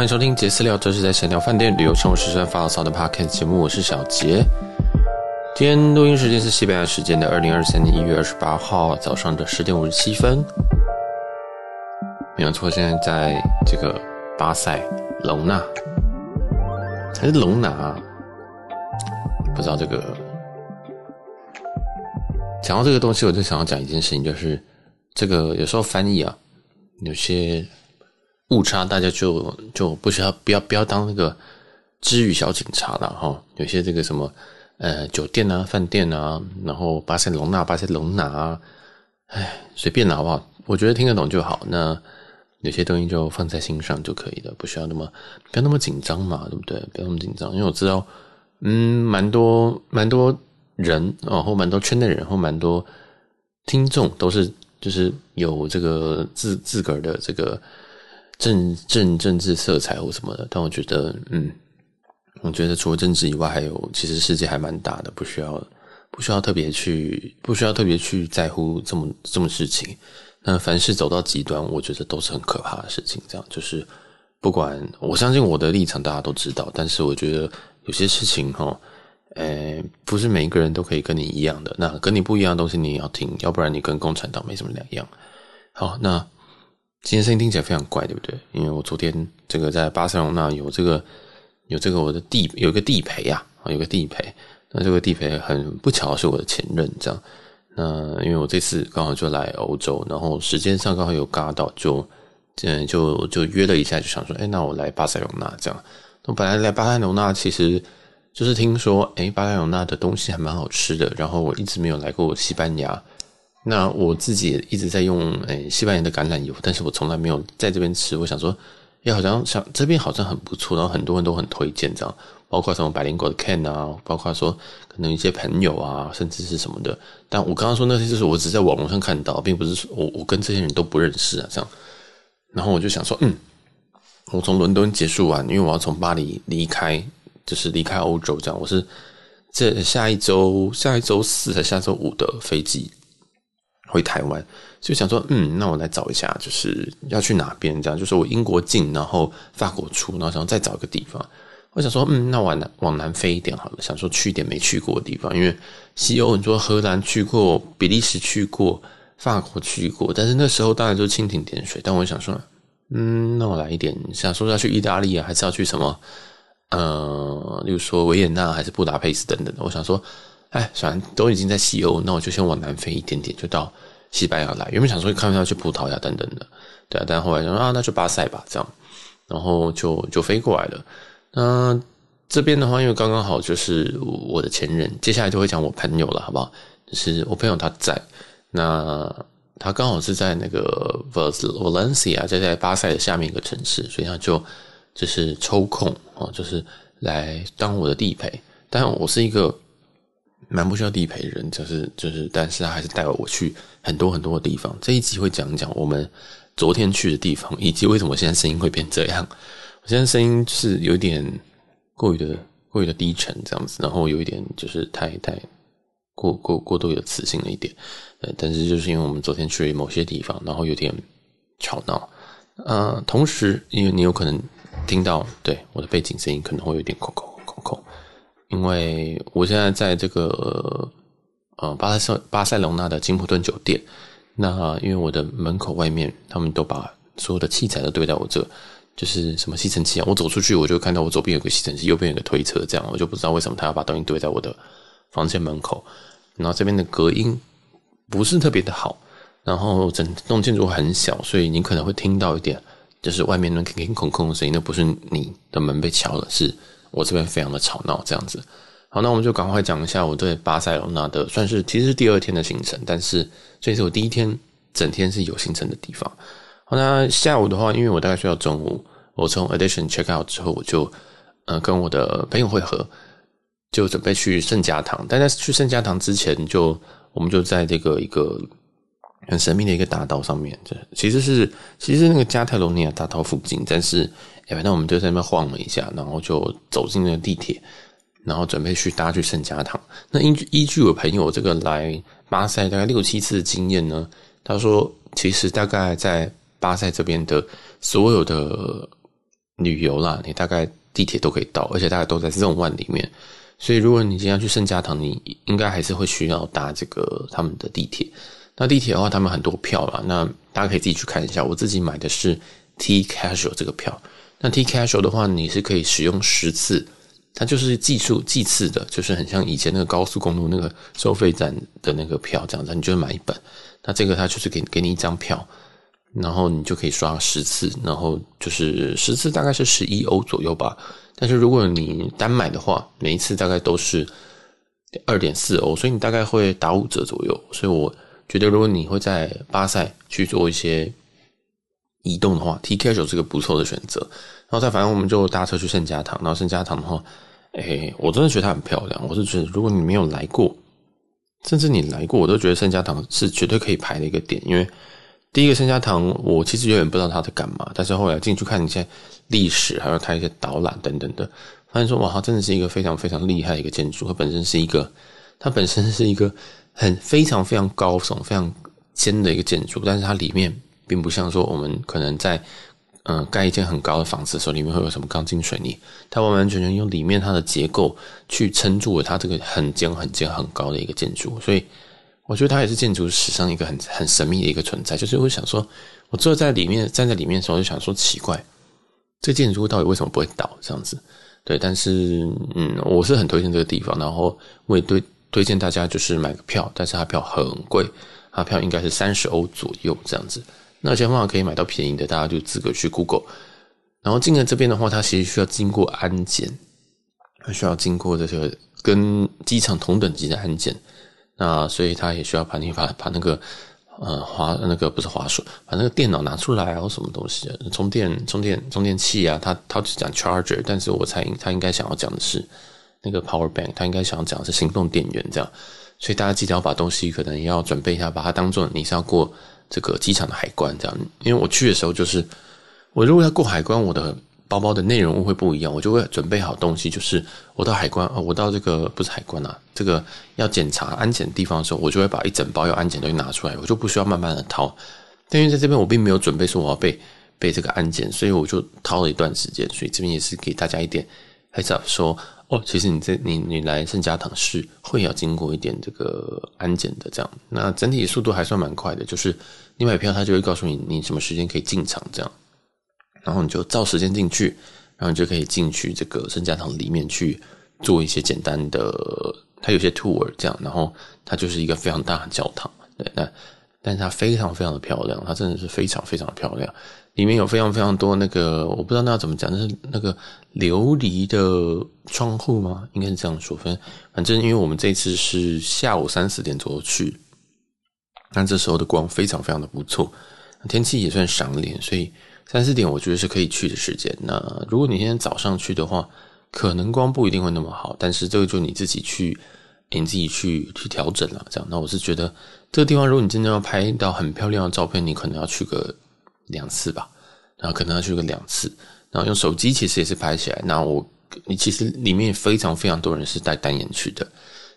欢迎收听杰私聊，这是在闲聊饭店、旅游、生活、时尚发牢骚的 Podcast 节目。我是小杰。今天录音时间是西班牙时间的二零二三年一月二十八号早上的十点五十七分。没有错，现在在这个巴塞隆纳还是隆拿？不知道这个。讲到这个东西，我就想要讲一件事情，就是这个有时候翻译啊，有些。误差，大家就就不需要不要不要当那个知语小警察了哈。有些这个什么呃酒店啊、饭店啊，然后巴塞隆纳、巴塞隆拿啊，哎，随便拿好不好？我觉得听得懂就好。那有些东西就放在心上就可以了，不需要那么不要那么紧张嘛，对不对？不要那么紧张，因为我知道，嗯，蛮多蛮多人啊，或蛮多圈内人，或蛮多听众都是就是有这个自自个儿的这个。政政政治色彩或什么的，但我觉得，嗯，我觉得除了政治以外，还有其实世界还蛮大的，不需要不需要特别去不需要特别去在乎这么这么事情。那凡事走到极端，我觉得都是很可怕的事情。这样就是不管我相信我的立场，大家都知道，但是我觉得有些事情哈，诶，不是每一个人都可以跟你一样的。那跟你不一样的东西，你也要听，要不然你跟共产党没什么两样。好，那。今天声音听起来非常怪，对不对？因为我昨天这个在巴塞隆那有这个有这个我的地有一个地陪啊，有个地陪。那这个地陪很不巧是我的前任，这样。那因为我这次刚好就来欧洲，然后时间上刚好有嘎到，就嗯就就约了一下，就想说，哎，那我来巴塞隆那这样。那本来来巴塞隆那其实就是听说，哎，巴塞隆那的东西还蛮好吃的，然后我一直没有来过西班牙。那我自己一直在用诶、西班牙的橄榄油，但是我从来没有在这边吃。我想说，哎、欸，好像想这边好像很不错，然后很多人都很推荐这样，包括什么百灵果的 can 啊，包括说可能一些朋友啊，甚至是什么的。但我刚刚说那些就是我只在网络上看到，并不是我我跟这些人都不认识啊这样。然后我就想说，嗯，我从伦敦结束完，因为我要从巴黎离开，就是离开欧洲这样。我是这下一周下一周四还下周五的飞机。回台湾，就想说，嗯，那我来找一下，就是要去哪边？这样，就是我英国进，然后法国出，然后想再找一个地方。我想说，嗯，那往南往南飞一点好了，想说去一点没去过的地方，因为西欧，你说荷兰去过，比利时去过，法国去过，但是那时候当然就蜻蜓点水。但我想说，嗯，那我来一点，想说要去意大利啊，还是要去什么？呃，例如说维也纳还是布达佩斯等等的。我想说。哎，反正都已经在西欧，那我就先往南飞一点点，就到西班牙来。原本想说看要去葡萄牙等等的，对啊，但后来想说啊，那就巴塞吧，这样，然后就就飞过来了。那这边的话，因为刚刚好就是我的前任，接下来就会讲我朋友了，好不好？就是我朋友他在，那他刚好是在那个 Valencia，就在巴塞的下面一个城市，所以他就就是抽空哦，就是来当我的地陪。但我是一个。蛮不需要地陪人，就是就是，但是他还是带我去很多很多的地方。这一集会讲讲我们昨天去的地方，以及为什么现在声音会变这样。我现在声音是有点过于的过于的低沉这样子，然后有一点就是太太过过过度有磁性了一点。呃，但是就是因为我们昨天去了某些地方，然后有点吵闹。呃，同时因为你有可能听到对我的背景声音可能会有点空空空空。因为我现在在这个呃巴塞巴塞隆纳的金普顿酒店，那因为我的门口外面，他们都把所有的器材都堆在我这，就是什么吸尘器啊，我走出去我就看到我左边有个吸尘器，右边有个推车，这样我就不知道为什么他要把东西堆在我的房间门口。然后这边的隔音不是特别的好，然后整栋建筑很小，所以你可能会听到一点，就是外面那空空空空的声音，那不是你的门被敲了，是。我这边非常的吵闹，这样子。好，那我们就赶快讲一下我对巴塞罗那的，算是其实是第二天的行程，但是这是我第一天整天是有行程的地方。好，那下午的话，因为我大概睡到中午，我从 Edition check out 之后，我就呃跟我的朋友会合，就准备去圣家堂。但在去圣家堂之前，就我们就在这个一个很神秘的一个大道上面，这其实是其实那个加泰罗尼亚大道附近，但是。反正我们就在那边晃了一下，然后就走进了地铁，然后准备去搭去圣家堂。那依据依据我朋友这个来巴塞大概六七次的经验呢，他说其实大概在巴塞这边的所有的旅游啦，你大概地铁都可以到，而且大概都在这种万里面。所以如果你今天要去圣家堂，你应该还是会需要搭这个他们的地铁。那地铁的话，他们很多票啦，那大家可以自己去看一下。我自己买的是 T Casual 这个票。那 T Casual 的话，你是可以使用十次，它就是计数计次的，就是很像以前那个高速公路那个收费站的那个票这样子，你就买一本。那这个它就是给给你一张票，然后你就可以刷十次，然后就是十次大概是十一欧左右吧。但是如果你单买的话，每一次大概都是二点四欧，所以你大概会打五折左右。所以我觉得，如果你会在巴塞去做一些移动的话，T Casual 是个不错的选择。然后再反正我们就搭车去圣家堂。然后圣家堂的话，诶，我真的觉得它很漂亮。我是觉得，如果你没有来过，甚至你来过，我都觉得圣家堂是绝对可以排的一个点。因为第一个圣家堂，我其实有点不知道它在干嘛，但是后来进去看一下。历史，还有它一些导览等等的，发现说哇，它真的是一个非常非常厉害的一个建筑。它本身是一个，它本身是一个很非常非常高耸、非常尖的一个建筑，但是它里面并不像说我们可能在嗯、盖一间很高的房子的时候，里面会有什么钢筋水泥，它完完全全用里面它的结构去撑住了它这个很尖、很尖、很高的一个建筑。所以我觉得它也是建筑史上一个很很神秘的一个存在。就是我想说，我坐在里面站在里面的时候，就想说奇怪。这建筑物到底为什么不会倒？这样子，对，但是嗯，我是很推荐这个地方，然后我也对推荐大家就是买个票，但是它票很贵，它票应该是三十欧左右这样子。那有方法可以买到便宜的，大家就自个去 Google。然后进了这边的话，它其实需要经过安检，它需要经过这个跟机场同等级的安检，那所以它也需要把你把把那个。呃，滑那个不是滑鼠，把那个电脑拿出来啊，或什么东西，充电、充电、充电器啊，他他只讲 charger，但是我猜他应该想要讲的是那个 power bank，他应该想要讲的是行动电源这样，所以大家记得要把东西可能要准备一下，把它当做你是要过这个机场的海关这样，因为我去的时候就是我如果要过海关，我的。包包的内容物会不一样，我就会准备好东西。就是我到海关，我到这个不是海关啊，这个要检查安检地方的时候，我就会把一整包要安检东西拿出来，我就不需要慢慢的掏。但因为在这边我并没有准备说我要被被这个安检，所以我就掏了一段时间。所以这边也是给大家一点 heads up 说哦，其实你这你你来圣家堂是会要经过一点这个安检的这样。那整体速度还算蛮快的，就是你买票他就会告诉你你什么时间可以进场这样。然后你就照时间进去，然后你就可以进去这个圣家堂里面去做一些简单的，它有些 tour 这样，然后它就是一个非常大的教堂，对，那但是它非常非常的漂亮，它真的是非常非常的漂亮，里面有非常非常多那个我不知道那要怎么讲，那是那个琉璃的窗户吗？应该是这样说，反正反正因为我们这次是下午三四点左右去，那这时候的光非常非常的不错，天气也算赏脸，所以。三四点我觉得是可以去的时间。那如果你今天早上去的话，可能光不一定会那么好。但是这个就你自己去，你自己去去调整了。这样，那我是觉得这个地方，如果你真的要拍到很漂亮的照片，你可能要去个两次吧。然后可能要去个两次，然后用手机其实也是拍起来。那我你其实里面非常非常多人是带单眼去的，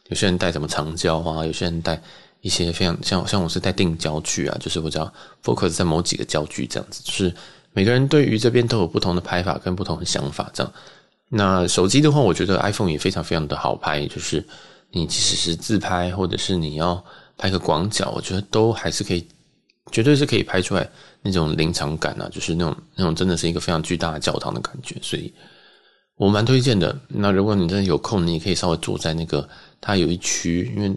有些人带什么长焦啊，有些人带。一些非常像像我是带定焦距啊，就是我只要 focus 在某几个焦距这样子，就是每个人对于这边都有不同的拍法跟不同的想法这样。那手机的话，我觉得 iPhone 也非常非常的好拍，就是你即使是自拍或者是你要拍个广角，我觉得都还是可以，绝对是可以拍出来那种临场感啊，就是那种那种真的是一个非常巨大的教堂的感觉，所以我蛮推荐的。那如果你真的有空，你也可以稍微坐在那个它有一区，因为。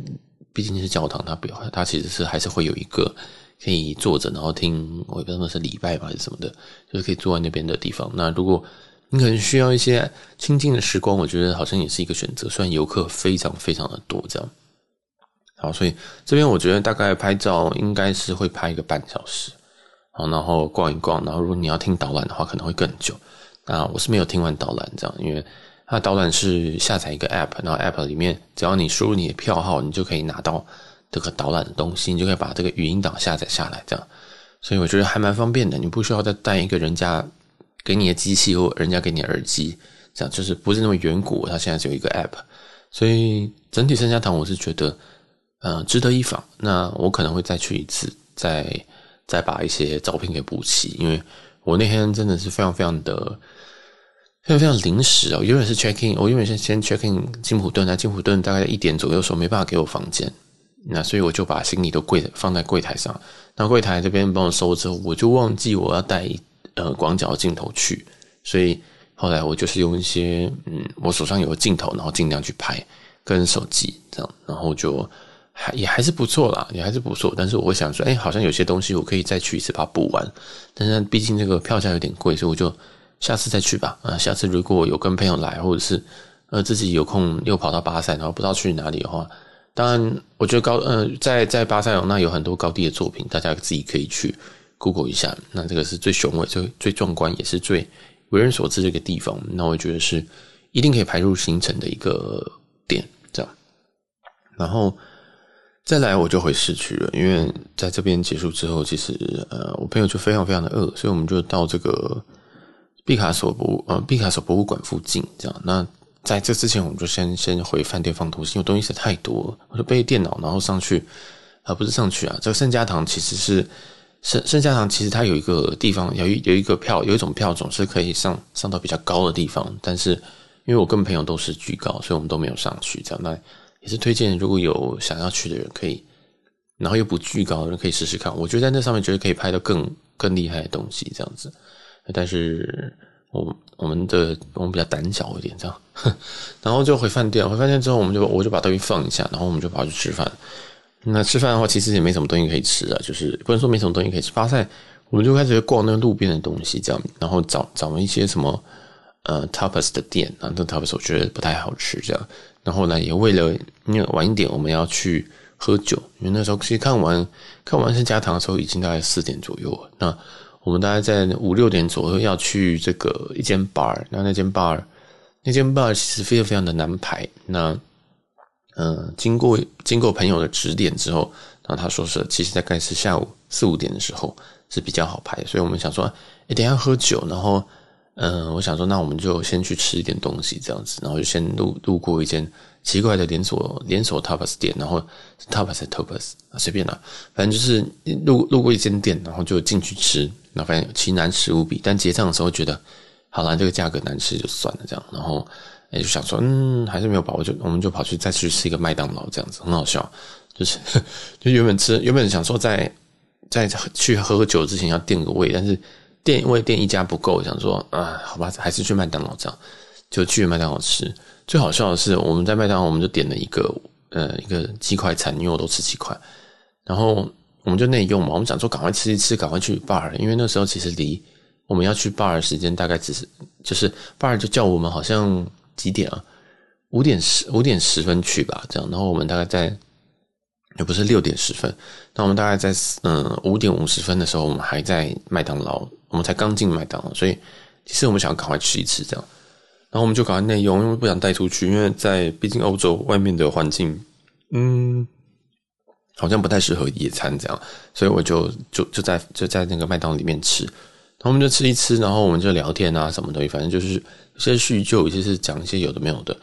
毕竟是教堂，它表它其实是还是会有一个可以坐着，然后听我也不知道是礼拜吧还是什么的，就是可以坐在那边的地方。那如果你可能需要一些清静的时光，我觉得好像也是一个选择。虽然游客非常非常的多，这样。好，所以这边我觉得大概拍照应该是会拍一个半小时，好，然后逛一逛，然后如果你要听导览的话，可能会更久。那我是没有听完导览这样，因为。它导览是下载一个 app，然后 app 里面只要你输入你的票号，你就可以拿到这个导览的东西，你就可以把这个语音档下载下来，这样，所以我觉得还蛮方便的。你不需要再带一个人家给你的机器或人家给你的耳机，这样就是不是那么远古。它现在只有一个 app，所以整体三家堂我是觉得，呃，值得一访。那我可能会再去一次，再再把一些照片给补齐，因为我那天真的是非常非常的。非常非常临时哦。原本是 check in，我原本是先 check in 金普顿，那金普顿大概在一点左右的时候没办法给我房间，那所以我就把行李都柜放在柜台上。那柜台这边帮我收之后，我就忘记我要带呃广角镜头去，所以后来我就是用一些嗯，我手上有个镜头，然后尽量去拍，跟手机这样，然后就。还也还是不错啦，也还是不错。但是我想说，哎、好像有些东西我可以再去一次把它补完。但是毕竟这个票价有点贵，所以我就下次再去吧。啊，下次如果有跟朋友来，或者是呃自己有空又跑到巴塞，然后不知道去哪里的话，当然我觉得高呃在在巴塞罗那有很多高地的作品，大家自己可以去 Google 一下。那这个是最雄伟、最最壮观，也是最为人所知的一个地方。那我觉得是一定可以排入行程的一个点，这样。然后。再来我就回市区了，因为在这边结束之后，其实呃，我朋友就非常非常的饿，所以我们就到这个毕卡索博呃毕卡索博物馆附近这样。那在这之前，我们就先先回饭店放东西，因为东西实在太多了，我就背电脑，然后上去啊、不是上去啊，这个圣家堂其实是圣圣家堂，其实它有一个地方有一有一个票，有一种票种是可以上上到比较高的地方，但是因为我跟朋友都是居高，所以我们都没有上去这样。那也是推荐，如果有想要去的人可以，然后又不巨高的人可以试试看。我觉得在那上面绝对可以拍到更更厉害的东西，这样子。但是我我们的我们比较胆小一点，这样。然后就回饭店，回饭店之后，我们就我就把东西放一下，然后我们就跑去吃饭。那吃饭的话，其实也没什么东西可以吃啊，就是不能说没什么东西可以吃。巴塞，我们就开始逛那个路边的东西，这样，然后找找了一些什么呃 tapas 的店啊，那 tapas 我觉得不太好吃，这样。然后呢，也为了因为晚一点我们要去喝酒，因为那时候其实看完看完圣家堂的时候已经大概四点左右了。那我们大概在五六点左右要去这个一间 bar，那那间 bar 那间 bar 其实非常非常的难排。那嗯、呃，经过经过朋友的指点之后，然后他说是其实大概是下午四五点的时候是比较好排，所以我们想说，诶，等一下喝酒，然后。嗯，我想说，那我们就先去吃一点东西，这样子，然后就先路路过一间奇怪的连锁连锁 tapas 店，然后 tapas tapas，随便啦，反正就是路路过一间店，然后就进去吃，然后发现奇难吃无比，但结账的时候觉得，好啦，这个价格难吃就算了，这样，然后也就想说，嗯，还是没有把握，就我们就跑去再去吃一个麦当劳，这样子很好笑，就是 就原本吃原本想说在在去喝酒之前要垫个胃，但是。店因为店一家不够，想说啊，好吧，还是去麦当劳这样，就去麦当劳吃。最好笑的是，我们在麦当劳，我们就点了一个呃一个鸡块餐，因为我都吃鸡块，然后我们就内用嘛，我们想说赶快吃一吃，赶快去 bar，因为那时候其实离我们要去 bar 的时间大概只是就是 bar 就叫我们好像几点啊？五点十五点十分去吧，这样，然后我们大概在。也不是六点十分，那我们大概在嗯五点五十分的时候，我们还在麦当劳，我们才刚进麦当劳，所以其实我们想要赶快吃一吃这样，然后我们就赶快内用，因为不想带出去，因为在毕竟欧洲外面的环境，嗯，好像不太适合野餐这样，所以我就就就在就在那个麦当劳里面吃，然后我们就吃一吃，然后我们就聊天啊什么东西，反正就是有些叙旧，有些是讲一些有的没有的，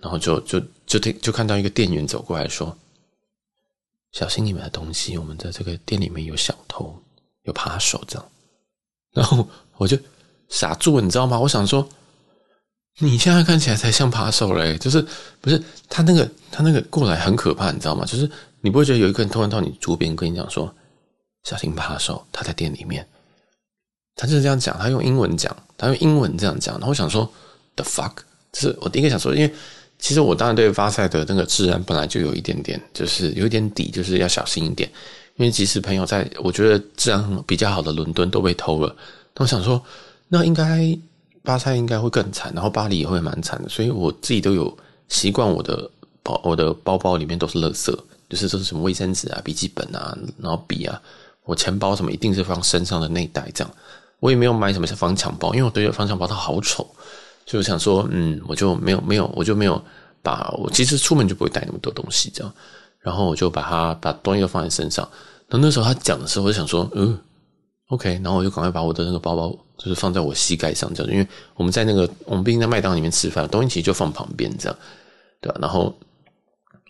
然后就就就听就看到一个店员走过来说。小心你们的东西，我们在这个店里面有小偷，有扒手这样。然后我就傻住了，你知道吗？我想说，你现在看起来才像扒手嘞，就是不是他那个他那个过来很可怕，你知道吗？就是你不会觉得有一个人突然到你桌边跟你讲说，小心扒手，他在店里面。他就是这样讲，他用英文讲，他用英文这样讲。然后我想说，the fuck，就是我第一个想说，因为。其实我当然对巴塞的那个治安本来就有一点点，就是有一点底，就是要小心一点。因为即使朋友在我觉得治安比较好的伦敦都被偷了，那我想说，那应该巴塞应该会更惨，然后巴黎也会蛮惨的。所以我自己都有习惯，我的包我的包包里面都是垃圾，就是都是什么卫生纸啊、笔记本啊、然后笔啊，我钱包什么一定是放身上的内袋这样。我也没有买什么防抢包，因为我觉得防抢包它好丑。就想说，嗯，我就没有没有，我就没有把我其实出门就不会带那么多东西，这样，然后我就把它把东西都放在身上。然后那时候他讲的时候，我就想说，嗯，OK，然后我就赶快把我的那个包包就是放在我膝盖上，这样，因为我们在那个我们毕竟在麦当里面吃饭，东西其实就放旁边这样，对吧？然后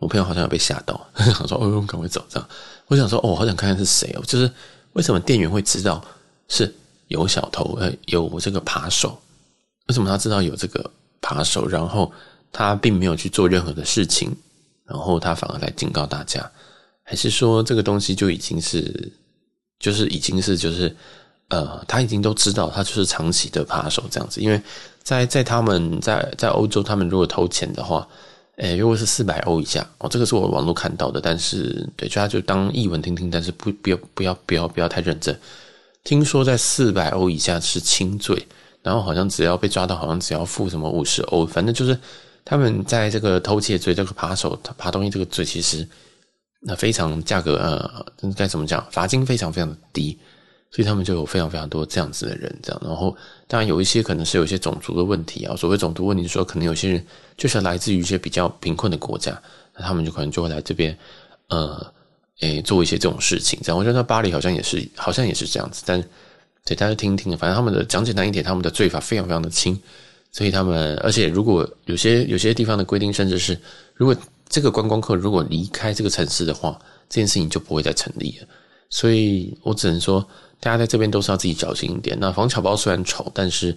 我朋友好像有被吓到，想说，哦，赶快走这样。我想说，哦，好想看看是谁哦，就是为什么店员会知道是有小偷，呃，有这个扒手。为什么他知道有这个扒手，然后他并没有去做任何的事情，然后他反而来警告大家？还是说这个东西就已经是，就是已经是就是呃，他已经都知道他就是长期的扒手这样子？因为在在他们在在欧洲，他们如果偷钱的话，诶，如果是四百欧以下哦，这个是我网络看到的，但是对，就他就当译文听听，但是不不要不要不要不要太认真。听说在四百欧以下是轻罪。然后好像只要被抓到，好像只要付什么五十欧，反正就是他们在这个偷窃罪、这个扒手、扒东西这个罪，其实那非常价格呃，该怎么讲？罚金非常非常的低，所以他们就有非常非常多这样子的人，这样。然后当然有一些可能是有一些种族的问题啊，所谓种族问题说，可能有些人就是来自于一些比较贫困的国家，那他们就可能就会来这边呃，诶做一些这种事情。这样，我觉得巴黎好像也是，好像也是这样子，但。对，大家听听，反正他们的讲简单一点，他们的罪法非常非常的轻，所以他们，而且如果有些有些地方的规定，甚至是如果这个观光客如果离开这个城市的话，这件事情就不会再成立了。所以我只能说，大家在这边都是要自己小心一点。那防抢包虽然丑，但是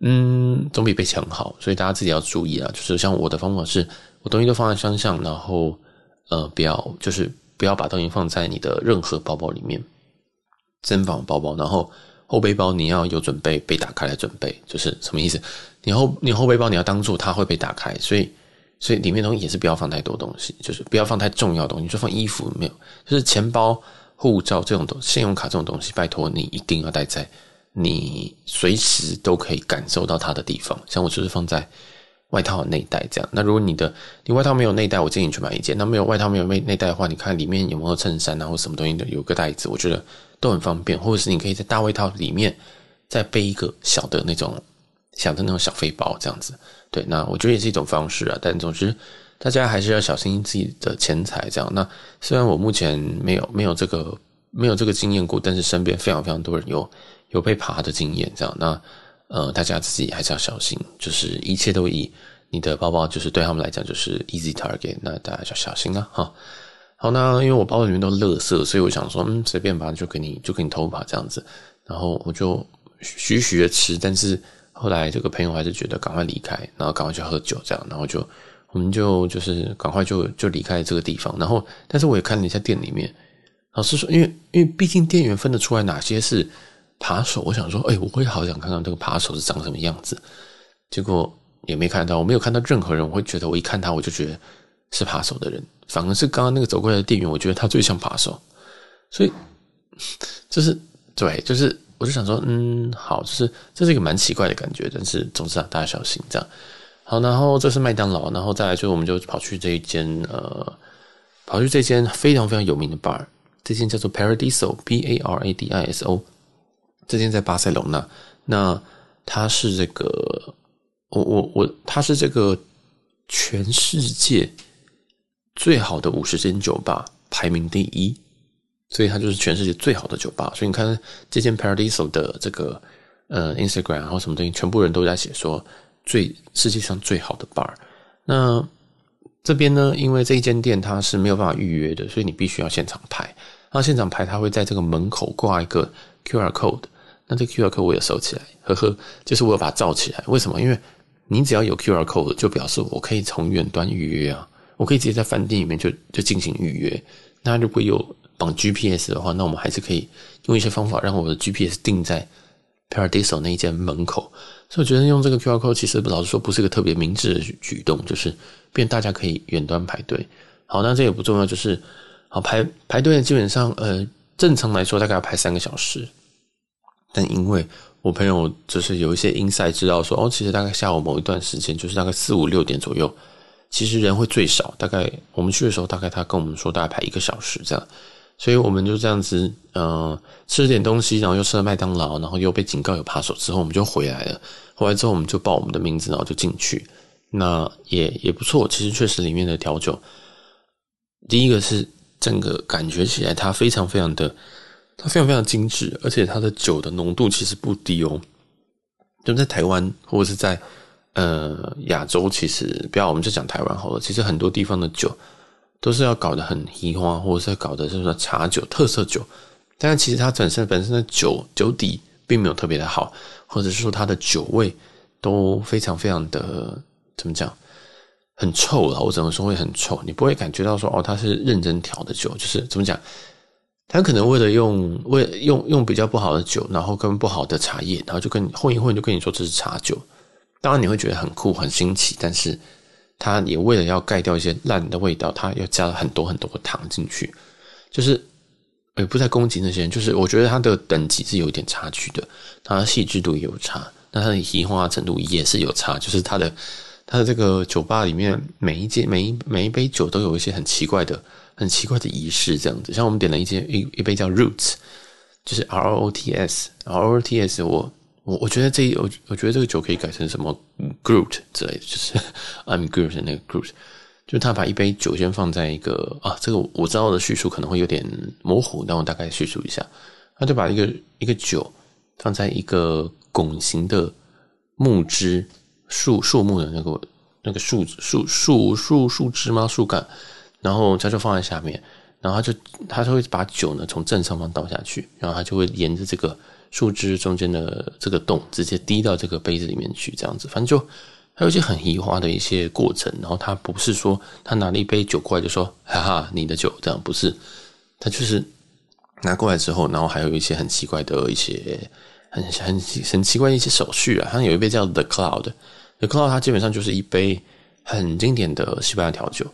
嗯，总比被抢好，所以大家自己要注意啊。就是像我的方法是，我东西都放在箱上，然后呃，不要就是不要把东西放在你的任何包包里面，珍宝包包，然后。后背包你要有准备被打开来准备，就是什么意思？你后你后背包你要当做它会被打开，所以所以里面东西也是不要放太多东西，就是不要放太重要的东西。你说放衣服没有？就是钱包、护照这种东，信用卡这种东西，拜托你一定要带在你随时都可以感受到它的地方。像我就是放在外套内袋这样。那如果你的你外套没有内袋，我建议你去买一件。那没有外套没有内内袋的话，你看里面有没有衬衫啊或什么东西的，有个袋子，我觉得。都很方便，或者是你可以在大外套里面再背一个小的那种小的那种小背包，这样子。对，那我觉得也是一种方式啊。但总之，大家还是要小心自己的钱财。这样，那虽然我目前没有没有这个没有这个经验过，但是身边非常非常多人有有被扒的经验。这样，那呃，大家自己还是要小心，就是一切都以你的包包，就是对他们来讲就是 easy target。那大家就小心啊，哈。好，那因为我包里面都是垃圾，所以我想说，嗯，随便吧，就给你，就给你偷吧，这样子。然后我就徐徐的吃，但是后来这个朋友还是觉得赶快离开，然后赶快去喝酒，这样，然后就我们就就是赶快就就离开这个地方。然后，但是我也看了一下店里面，老实说，因为因为毕竟店员分得出来哪些是扒手，我想说，哎，我会好想看看这个扒手是长什么样子。结果也没看到，我没有看到任何人，我会觉得我一看他，我就觉得。是扒手的人，反而是刚刚那个走过来的店员，我觉得他最像扒手，所以 就是对，就是我就想说，嗯，好，就是这是一个蛮奇怪的感觉，但是总之啊，大家小心这样。好，然后这是麦当劳，然后再来就我们就跑去这一间呃，跑去这间非常非常有名的 bar，这间叫做 Paradiso，P A R A D I S O，这间在巴塞隆纳，那它是这个，我我我，它是这个全世界。最好的五十间酒吧排名第一，所以它就是全世界最好的酒吧。所以你看这间 Paradiso 的这个呃 Instagram，然后什么东西，全部人都在写说最世界上最好的 bar。那这边呢，因为这一间店它是没有办法预约的，所以你必须要现场排。那现场排，它会在这个门口挂一个 QR code。那这 QR code 我也收起来，呵呵，就是我有把它罩起来。为什么？因为你只要有 QR code，就表示我可以从远端预约啊。我可以直接在饭店里面就就进行预约。那如果有绑 GPS 的话，那我们还是可以用一些方法让我的 GPS 定在 Paradiso 那一间门口。所以我觉得用这个 QR code 其实老实说不是一个特别明智的举动，就是变大家可以远端排队。好，那这也不重要，就是好排排队基本上呃正常来说大概要排三个小时，但因为我朋友就是有一些 insight 知道说哦，其实大概下午某一段时间就是大概四五六点左右。其实人会最少，大概我们去的时候，大概他跟我们说大概排一个小时这样，所以我们就这样子，呃，吃了点东西，然后又吃了麦当劳，然后又被警告有扒手之后，我们就回来了。回来之后，我们就报我们的名字，然后就进去。那也也不错，其实确实里面的调酒，第一个是整个感觉起来它非常非常的，它非常非常精致，而且它的酒的浓度其实不低哦。就在台湾或者是在。呃，亚洲其实不要，我们就讲台湾好了。其实很多地方的酒都是要搞得很移花，或者是搞的就是说茶酒、特色酒。但是其实它本身本身的酒酒底并没有特别的好，或者是说它的酒味都非常非常的怎么讲，很臭了。我只能说会很臭？你不会感觉到说哦，它是认真调的酒，就是怎么讲？他可能为了用为用用比较不好的酒，然后跟不好的茶叶，然后就跟你混一混，就跟你说这是茶酒。当然你会觉得很酷很新奇，但是他也为了要盖掉一些烂的味道，他又加了很多很多的糖进去。就是也不再攻击那些人，就是我觉得它的等级是有点差距的，它的细致度也有差，那它的移化程度也是有差。就是它的它的这个酒吧里面每一间每一每一杯酒都有一些很奇怪的。很奇怪的仪式，这样子，像我们点了一件一一杯叫 Roots，就是 R O T S，R O T S，我我我觉得这我我觉得这个酒可以改成什么 Groot 之类的，就是 I'm Groot 的那个 Groot，就他把一杯酒先放在一个啊，这个我知道的叙述可能会有点模糊，但我大概叙述一下，他就把一个一个酒放在一个拱形的木枝树树木的那个那个树树树树树枝吗？树干。然后他就放在下面，然后他就他就会把酒呢从正上方倒下去，然后他就会沿着这个树枝中间的这个洞直接滴到这个杯子里面去，这样子，反正就还有一些很移花的一些过程。然后他不是说他拿了一杯酒过来就说哈哈你的酒这样，不是，他就是拿过来之后，然后还有一些很奇怪的一些很很很奇怪的一些手续啊。他有一杯叫 The Cloud，The Cloud 它基本上就是一杯很经典的西班牙调酒。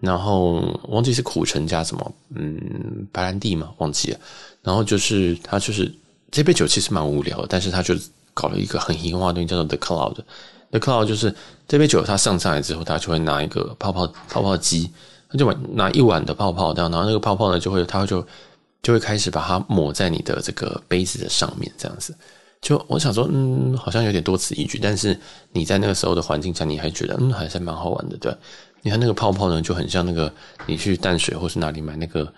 然后忘记是苦橙加什么，嗯，白兰地嘛，忘记了。然后就是他就是这杯酒其实蛮无聊的，但是他就搞了一个很异化的东西，叫做 The Cloud。The Cloud 就是这杯酒，它上上来之后，他就会拿一个泡泡泡泡机，他就拿一碗的泡泡，这样，然后那个泡泡呢，就会他就就会开始把它抹在你的这个杯子的上面，这样子。就我想说，嗯，好像有点多此一举，但是你在那个时候的环境下，你还觉得，嗯，还是蛮好玩的，对。你看那个泡泡呢，就很像那个你去淡水或是哪里买那个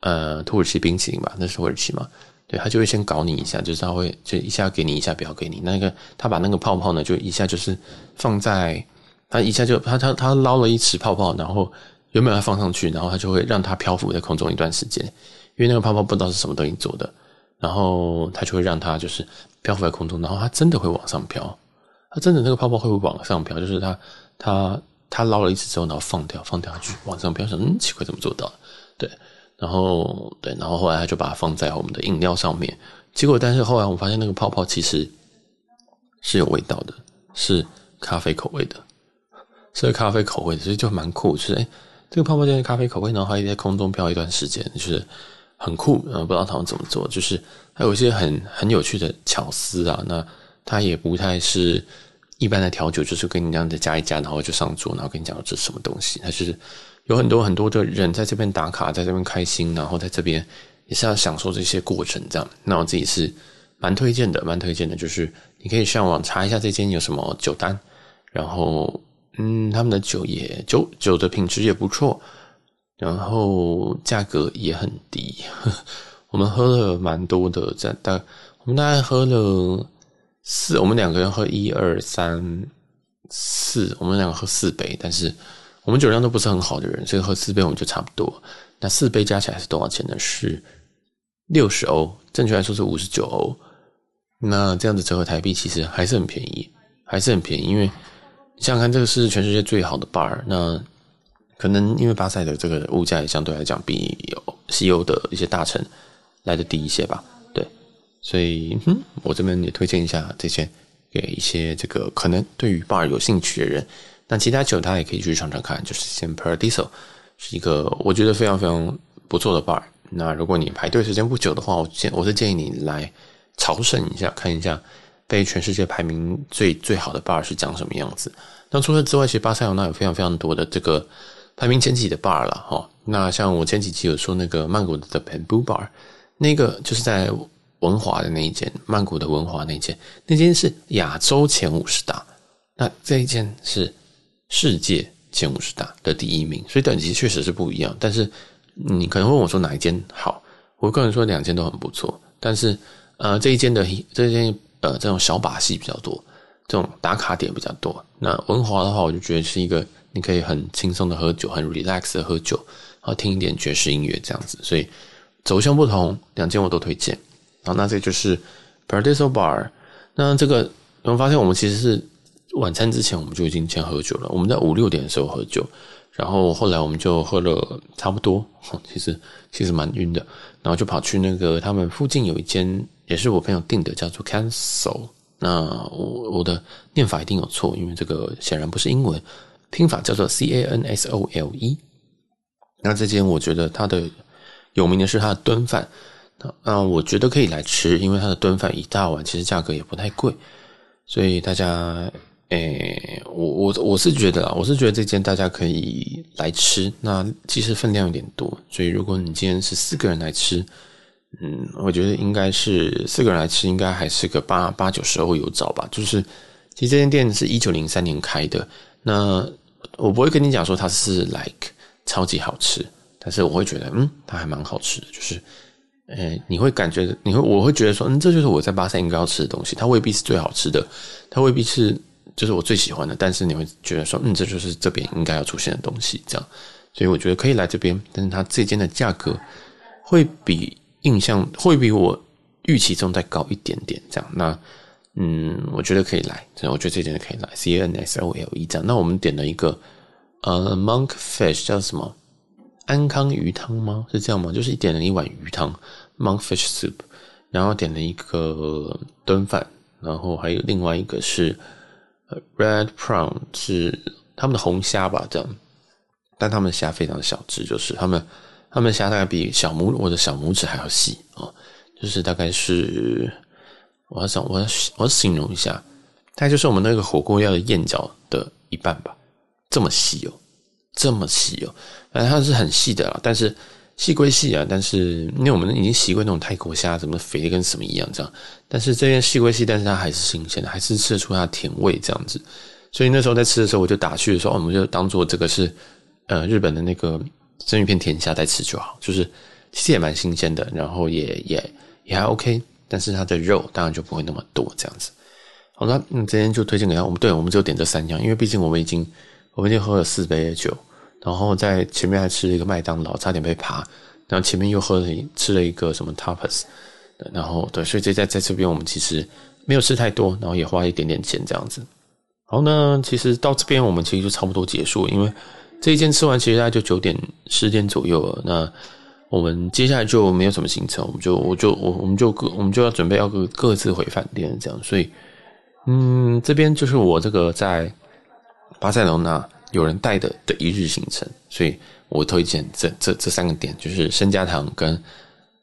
呃土耳其冰淇淋吧？那是土耳其嘛？对，他就会先搞你一下，就是他会就一下给你，一下不要给你。那个他把那个泡泡呢，就一下就是放在他一下就他他他捞了一池泡泡，然后原本要放上去，然后他就会让它漂浮在空中一段时间，因为那个泡泡不知道是什么东西做的，然后他就会让它就是漂浮在空中，然后它真的会往上飘，它真的那个泡泡会往上飘，就是它它。他捞了一次之后，然后放掉，放掉下去，往上飘。想，嗯，奇怪，怎么做到的？对，然后对，然后后来他就把它放在我们的饮料上面。结果，但是后来我发现那个泡泡其实是有味道的，是咖啡口味的，是咖啡口味的，所以就蛮酷。就是哎，这个泡泡就是咖啡口味，然后它在空中飘一段时间，就是很酷。嗯，不知道他们怎么做，就是还有一些很很有趣的巧思啊。那它也不太是。一般的调酒就是跟你这样子加一加，然后就上桌，然后跟你讲这是什么东西。它就是有很多很多的人在这边打卡，在这边开心，然后在这边也是要享受这些过程。这样，那我自己是蛮推荐的，蛮推荐的。就是你可以上网查一下这间有什么酒单，然后嗯，他们的酒也酒酒的品质也不错，然后价格也很低。我们喝了蛮多的，在大我们大概喝了。四，我们两个人喝一二三四，我们两个喝四杯，但是我们酒量都不是很好的人，所以喝四杯我们就差不多。那四杯加起来是多少钱呢？是六十欧，正确来说是五十九欧。那这样子折合台币其实还是很便宜，还是很便宜。因为想想看，这个是全世界最好的 bar，那可能因为巴塞的这个物价也相对来讲比西欧的一些大城来得低一些吧。对所以，我这边也推荐一下这些，给一些这个可能对于 bar 有兴趣的人。那其他酒，他也可以去尝尝看。就是像 Paradiso 是一个我觉得非常非常不错的 bar。那如果你排队时间不久的话，我建我是建议你来朝圣一下，看一下被全世界排名最最好的 bar 是长什么样子。那除此之外，其实巴塞罗那有非常非常多的这个排名前几的 bar 了哈。那像我前几期有说那个曼谷的 The Bamboo Bar，那个就是在。文华的那一间，曼谷的文华那间，那间是亚洲前五十大，那这一间是世界前五十大的第一名，所以等级确实是不一样。但是你可能问我说哪一间好，我个人说两间都很不错。但是呃，这一间的这一间呃这种小把戏比较多，这种打卡点比较多。那文华的话，我就觉得是一个你可以很轻松的喝酒，很 relax 的喝酒，然后听一点爵士音乐这样子。所以走向不同，两间我都推荐。好，那这就是 Paradiso Bar。那这个我们发现，我们其实是晚餐之前我们就已经先喝酒了。我们在五六点的时候喝酒，然后后来我们就喝了差不多，其实其实蛮晕的，然后就跑去那个他们附近有一间也是我朋友订的，叫做 Cancel。那我我的念法一定有错，因为这个显然不是英文，拼法叫做 C A N S O L E。那这间我觉得它的有名的是它的炖饭，那我觉得可以来吃，因为它的炖饭一大碗其实价格也不太贵，所以大家，诶，我我我是觉得啊，我是觉得这间大家可以来吃。那其实分量有点多，所以如果你今天是四个人来吃。嗯，我觉得应该是四个人来吃，应该还是个八八九十欧有找吧。就是，其实这间店是一九零三年开的。那我不会跟你讲说它是 like 超级好吃，但是我会觉得，嗯，它还蛮好吃的。就是，呃，你会感觉，你会，我会觉得说，嗯，这就是我在巴塞应该要吃的东西。它未必是最好吃的，它未必是就是我最喜欢的，但是你会觉得说，嗯，这就是这边应该要出现的东西。这样，所以我觉得可以来这边，但是它这间的价格会比。印象会比我预期中再高一点点，这样。那嗯，我觉得可以来，我觉得这件可以来。C N S O L E 这样。那我们点了一个呃，Monk Fish 叫什么？安康鱼汤吗？是这样吗？就是点了一碗鱼汤，Monk Fish Soup，然后点了一个炖饭，然后还有另外一个是 Red Prawn，是他们的红虾吧？这样。但他们的虾非常小只，就是他们。他们虾大概比小拇我的小拇指还要细啊，就是大概是我要想我要我要形容一下，大概就是我们那个火锅料的燕饺的一半吧，这么细哦，这么细哦，反正它是很细的啦，但是细归细啊，但是因为我们已经习惯那种泰国虾，怎么肥的跟什么一样这样，但是这边细归细，但是它还是新鲜的，还是吃得出它甜味这样子，所以那时候在吃的时候，我就打趣的时候，我们就当做这个是呃日本的那个。生鱼片甜虾在吃就好，就是其实也蛮新鲜的，然后也也也还 OK，但是它的肉当然就不会那么多这样子。好了，那今天就推荐给他。我们对，我们就点这三样，因为毕竟我们已经我们已经喝了四杯酒，然后在前面还吃了一个麦当劳，差点被扒，然后前面又喝了吃了一个什么 tapas，然后对，所以这在在这边我们其实没有吃太多，然后也花一点点钱这样子。好，那其实到这边我们其实就差不多结束，因为。这一间吃完，其实大概就九点十点左右了。那我们接下来就没有什么行程，我们就我就我我们就各我们就要准备要各各自回饭店这样。所以，嗯，这边就是我这个在巴塞罗那有人带的的一日行程。所以我推荐这这这三个点，就是圣家堂跟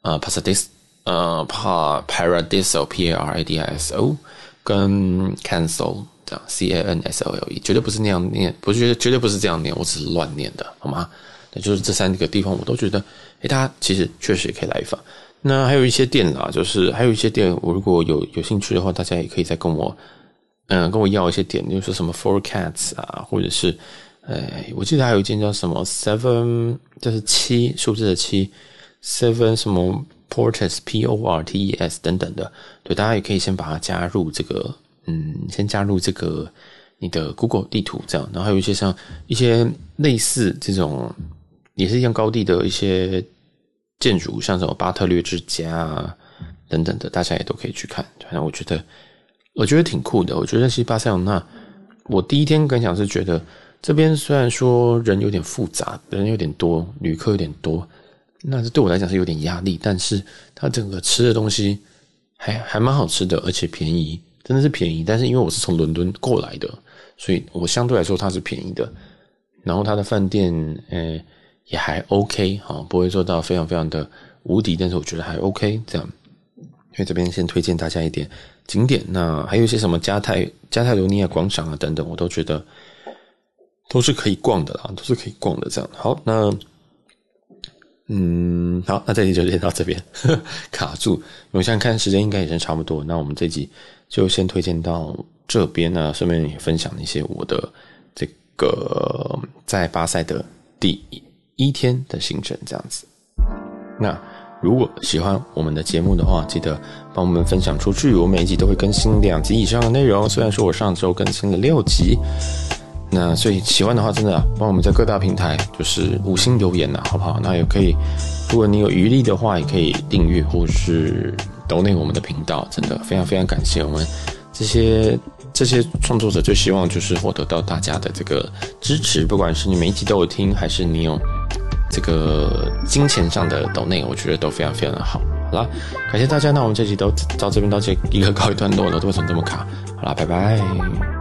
呃 Pasadis 呃帕 Paradiso P A R A D I S O 跟 Cancel。这样，C A N S O L E 绝对不是那样念，不是绝对绝对不是这样念，我只是乱念的，好吗？那就是这三个地方，我都觉得，诶，大家其实确实也可以来一访。那还有一些店啦，就是还有一些店，我如果有有兴趣的话，大家也可以再跟我，嗯、跟我要一些点，比如说什么 Four Cats 啊，或者是，诶，我记得还有一间叫什么 Seven，就是七数字的七，Seven 什么 Portes P O R T E S 等等的，对，大家也可以先把它加入这个。嗯，先加入这个你的 Google 地图，这样，然后还有一些像一些类似这种也是一样高地的一些建筑，像什么巴特略之家啊等等的，大家也都可以去看。反正我觉得，我觉得挺酷的。我觉得其实巴塞罗那，我第一天感想是觉得这边虽然说人有点复杂，人有点多，旅客有点多，那是对我来讲是有点压力，但是它整个吃的东西还还蛮好吃的，而且便宜。真的是便宜，但是因为我是从伦敦过来的，所以我相对来说它是便宜的。然后它的饭店，呃，也还 OK 哈，不会做到非常非常的无敌，但是我觉得还 OK 这样。所以这边先推荐大家一点景点，那还有一些什么加泰加泰罗尼亚广场啊等等，我都觉得都是可以逛的啦，都是可以逛的这样。好，那。嗯，好，那这集就先到这边，呵，卡住。我现在看时间应该也是差不多，那我们这集就先推荐到这边呢，顺便也分享一些我的这个在巴塞的第一天的行程，这样子。那如果喜欢我们的节目的话，记得帮我们分享出去。我每一集都会更新两集以上的内容，虽然说我上周更新了六集。那所以喜欢的话，真的，帮我们在各大平台就是五星留言呐，好不好？那也可以，如果你有余力的话，也可以订阅或是 donate 我们的频道，真的非常非常感谢我们这些这些创作者最希望就是获得到大家的这个支持，不管是你每一集都有听，还是你有这个金钱上的抖内，我觉得都非常非常的好。好啦，感谢大家，那我们这集都到这边到这一个告一段落了，为什么这么卡？好啦，拜拜。